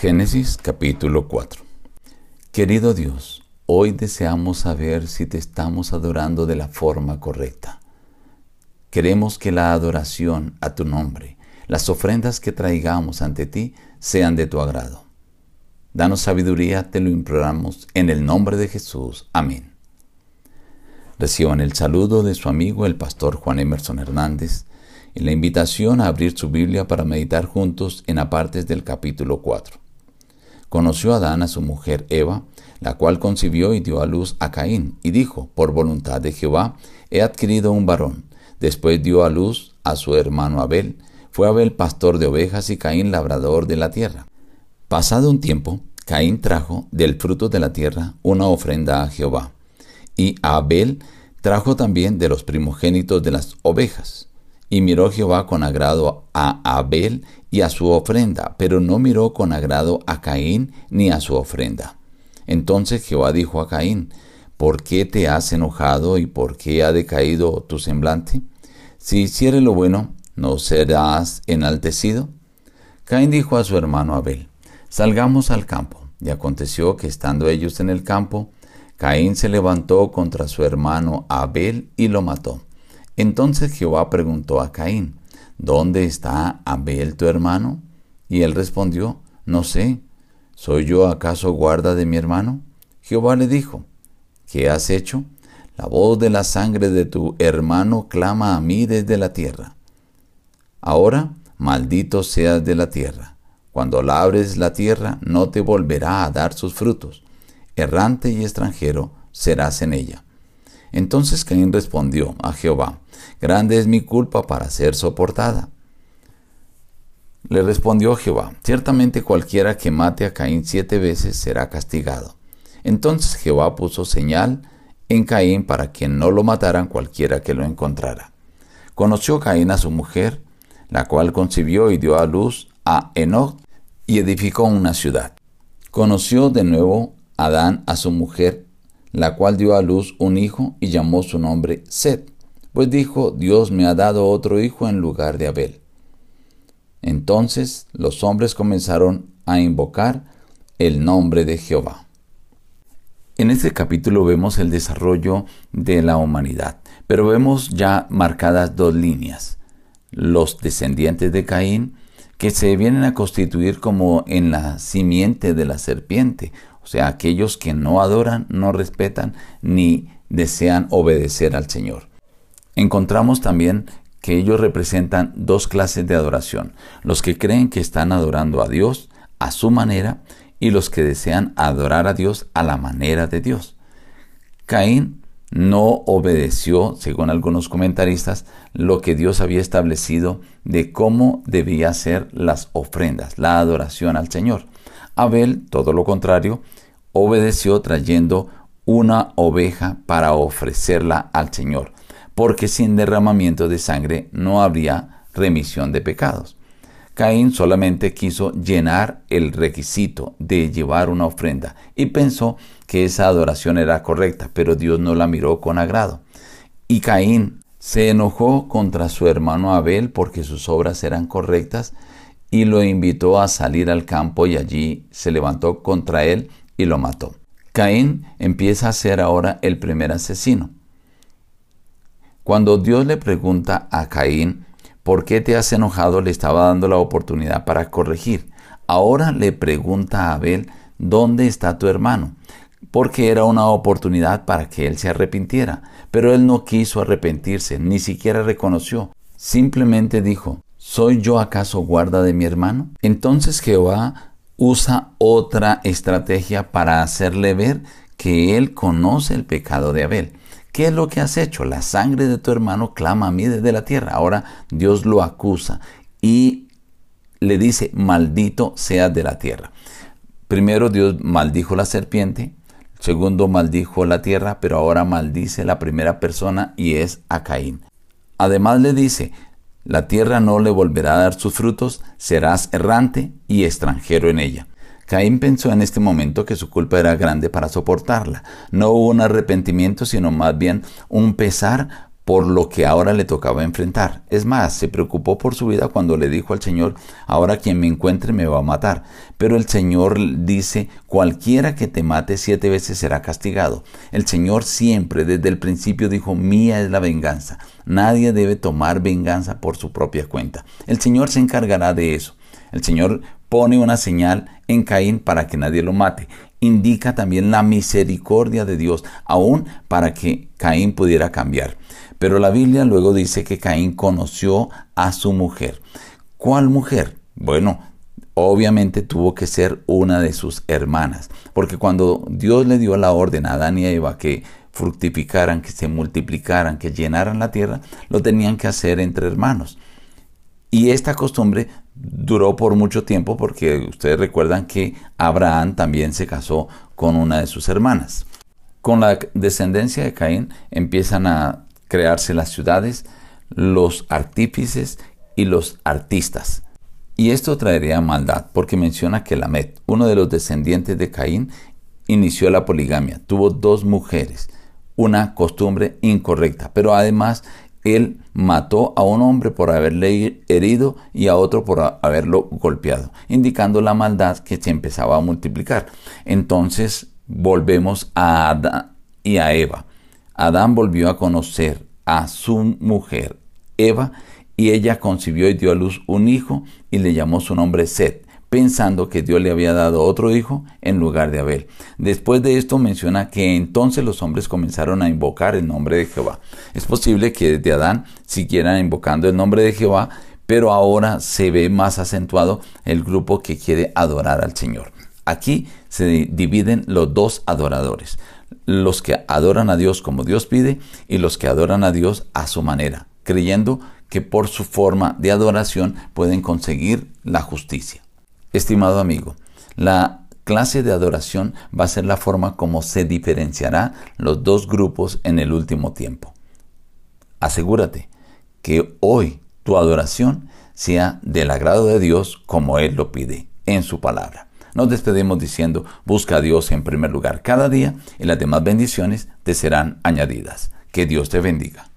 Génesis capítulo 4 Querido Dios, hoy deseamos saber si te estamos adorando de la forma correcta. Queremos que la adoración a tu nombre, las ofrendas que traigamos ante ti, sean de tu agrado. Danos sabiduría, te lo imploramos, en el nombre de Jesús. Amén. Reciban el saludo de su amigo el pastor Juan Emerson Hernández y la invitación a abrir su Biblia para meditar juntos en apartes del capítulo 4 conoció Adán a su mujer Eva, la cual concibió y dio a luz a Caín, y dijo, por voluntad de Jehová, he adquirido un varón. Después dio a luz a su hermano Abel. Fue Abel pastor de ovejas y Caín labrador de la tierra. Pasado un tiempo, Caín trajo del fruto de la tierra una ofrenda a Jehová, y Abel trajo también de los primogénitos de las ovejas. Y miró Jehová con agrado a Abel y a su ofrenda, pero no miró con agrado a Caín ni a su ofrenda. Entonces Jehová dijo a Caín, ¿por qué te has enojado y por qué ha decaído tu semblante? Si hicieres lo bueno, ¿no serás enaltecido? Caín dijo a su hermano Abel, salgamos al campo. Y aconteció que estando ellos en el campo, Caín se levantó contra su hermano Abel y lo mató. Entonces Jehová preguntó a Caín, ¿Dónde está Abel tu hermano? Y él respondió, No sé, ¿soy yo acaso guarda de mi hermano? Jehová le dijo, ¿qué has hecho? La voz de la sangre de tu hermano clama a mí desde la tierra. Ahora, maldito seas de la tierra. Cuando labres la tierra, no te volverá a dar sus frutos. Errante y extranjero serás en ella. Entonces Caín respondió a Jehová, Grande es mi culpa para ser soportada. Le respondió Jehová, Ciertamente cualquiera que mate a Caín siete veces será castigado. Entonces Jehová puso señal en Caín para que no lo mataran cualquiera que lo encontrara. Conoció Caín a su mujer, la cual concibió y dio a luz a Enoch y edificó una ciudad. Conoció de nuevo Adán a su mujer la cual dio a luz un hijo y llamó su nombre Set, pues dijo, Dios me ha dado otro hijo en lugar de Abel. Entonces los hombres comenzaron a invocar el nombre de Jehová. En este capítulo vemos el desarrollo de la humanidad, pero vemos ya marcadas dos líneas. Los descendientes de Caín, que se vienen a constituir como en la simiente de la serpiente, o sea, aquellos que no adoran, no respetan ni desean obedecer al Señor. Encontramos también que ellos representan dos clases de adoración, los que creen que están adorando a Dios a su manera y los que desean adorar a Dios a la manera de Dios. Caín no obedeció, según algunos comentaristas, lo que Dios había establecido de cómo debía ser las ofrendas, la adoración al Señor. Abel, todo lo contrario, obedeció trayendo una oveja para ofrecerla al Señor, porque sin derramamiento de sangre no habría remisión de pecados. Caín solamente quiso llenar el requisito de llevar una ofrenda y pensó que esa adoración era correcta, pero Dios no la miró con agrado. Y Caín se enojó contra su hermano Abel porque sus obras eran correctas y lo invitó a salir al campo y allí se levantó contra él y lo mató. Caín empieza a ser ahora el primer asesino. Cuando Dios le pregunta a Caín, ¿por qué te has enojado? Le estaba dando la oportunidad para corregir. Ahora le pregunta a Abel, ¿dónde está tu hermano? Porque era una oportunidad para que él se arrepintiera. Pero él no quiso arrepentirse, ni siquiera reconoció. Simplemente dijo, ¿Soy yo acaso guarda de mi hermano? Entonces Jehová usa otra estrategia para hacerle ver que él conoce el pecado de Abel. ¿Qué es lo que has hecho? La sangre de tu hermano clama a mí desde la tierra. Ahora Dios lo acusa y le dice, maldito sea de la tierra. Primero Dios maldijo la serpiente, segundo maldijo la tierra, pero ahora maldice la primera persona y es a Caín. Además le dice, la tierra no le volverá a dar sus frutos, serás errante y extranjero en ella. Caín pensó en este momento que su culpa era grande para soportarla. No hubo un arrepentimiento, sino más bien un pesar por lo que ahora le tocaba enfrentar. Es más, se preocupó por su vida cuando le dijo al Señor, ahora quien me encuentre me va a matar. Pero el Señor dice, cualquiera que te mate siete veces será castigado. El Señor siempre desde el principio dijo, mía es la venganza. Nadie debe tomar venganza por su propia cuenta. El Señor se encargará de eso. El Señor pone una señal en Caín para que nadie lo mate. Indica también la misericordia de Dios, aún para que Caín pudiera cambiar. Pero la Biblia luego dice que Caín conoció a su mujer. ¿Cuál mujer? Bueno, obviamente tuvo que ser una de sus hermanas, porque cuando Dios le dio la orden a Adán y Eva que fructificaran, que se multiplicaran, que llenaran la tierra, lo tenían que hacer entre hermanos. Y esta costumbre duró por mucho tiempo porque ustedes recuerdan que Abraham también se casó con una de sus hermanas. Con la descendencia de Caín empiezan a crearse las ciudades, los artífices y los artistas. Y esto traería maldad, porque menciona que Lamet, uno de los descendientes de Caín, inició la poligamia, tuvo dos mujeres, una costumbre incorrecta, pero además él mató a un hombre por haberle herido y a otro por haberlo golpeado, indicando la maldad que se empezaba a multiplicar. Entonces volvemos a Adán y a Eva. Adán volvió a conocer a su mujer, Eva, y ella concibió y dio a luz un hijo y le llamó su nombre Set, pensando que Dios le había dado otro hijo en lugar de Abel. Después de esto menciona que entonces los hombres comenzaron a invocar el nombre de Jehová. Es posible que desde Adán siguieran invocando el nombre de Jehová, pero ahora se ve más acentuado el grupo que quiere adorar al Señor. Aquí se dividen los dos adoradores los que adoran a Dios como Dios pide y los que adoran a Dios a su manera, creyendo que por su forma de adoración pueden conseguir la justicia. Estimado amigo, la clase de adoración va a ser la forma como se diferenciará los dos grupos en el último tiempo. Asegúrate que hoy tu adoración sea del agrado de Dios como Él lo pide en su palabra. Nos despedimos diciendo, busca a Dios en primer lugar cada día y las demás bendiciones te serán añadidas. Que Dios te bendiga.